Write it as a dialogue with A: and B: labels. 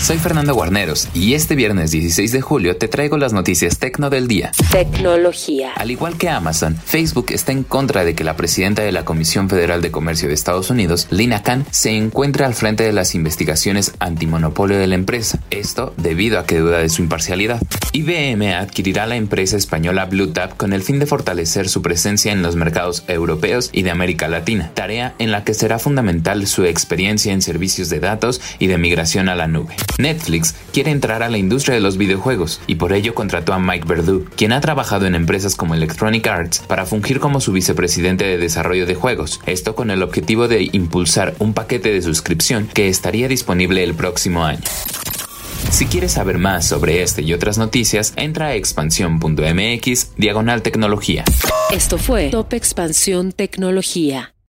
A: Soy Fernando Guarneros y este viernes 16 de julio te traigo las noticias tecno del día.
B: Tecnología.
A: Al igual que Amazon, Facebook está en contra de que la presidenta de la Comisión Federal de Comercio de Estados Unidos, Lina Khan, se encuentre al frente de las investigaciones antimonopolio de la empresa. Esto debido a que duda de su imparcialidad. IBM adquirirá la empresa española BlueTap con el fin de fortalecer su presencia en los mercados europeos y de América Latina, tarea en la que será fundamental su experiencia en servicios de datos y de migración a la nube. Netflix quiere entrar a la industria de los videojuegos y por ello contrató a Mike Verdu, quien ha trabajado en empresas como Electronic Arts para fungir como su vicepresidente de desarrollo de juegos, esto con el objetivo de impulsar un paquete de suscripción que estaría disponible el próximo año. Si quieres saber más sobre este y otras noticias, entra a expansión.mx diagonal tecnología.
B: Esto fue Top Expansión Tecnología.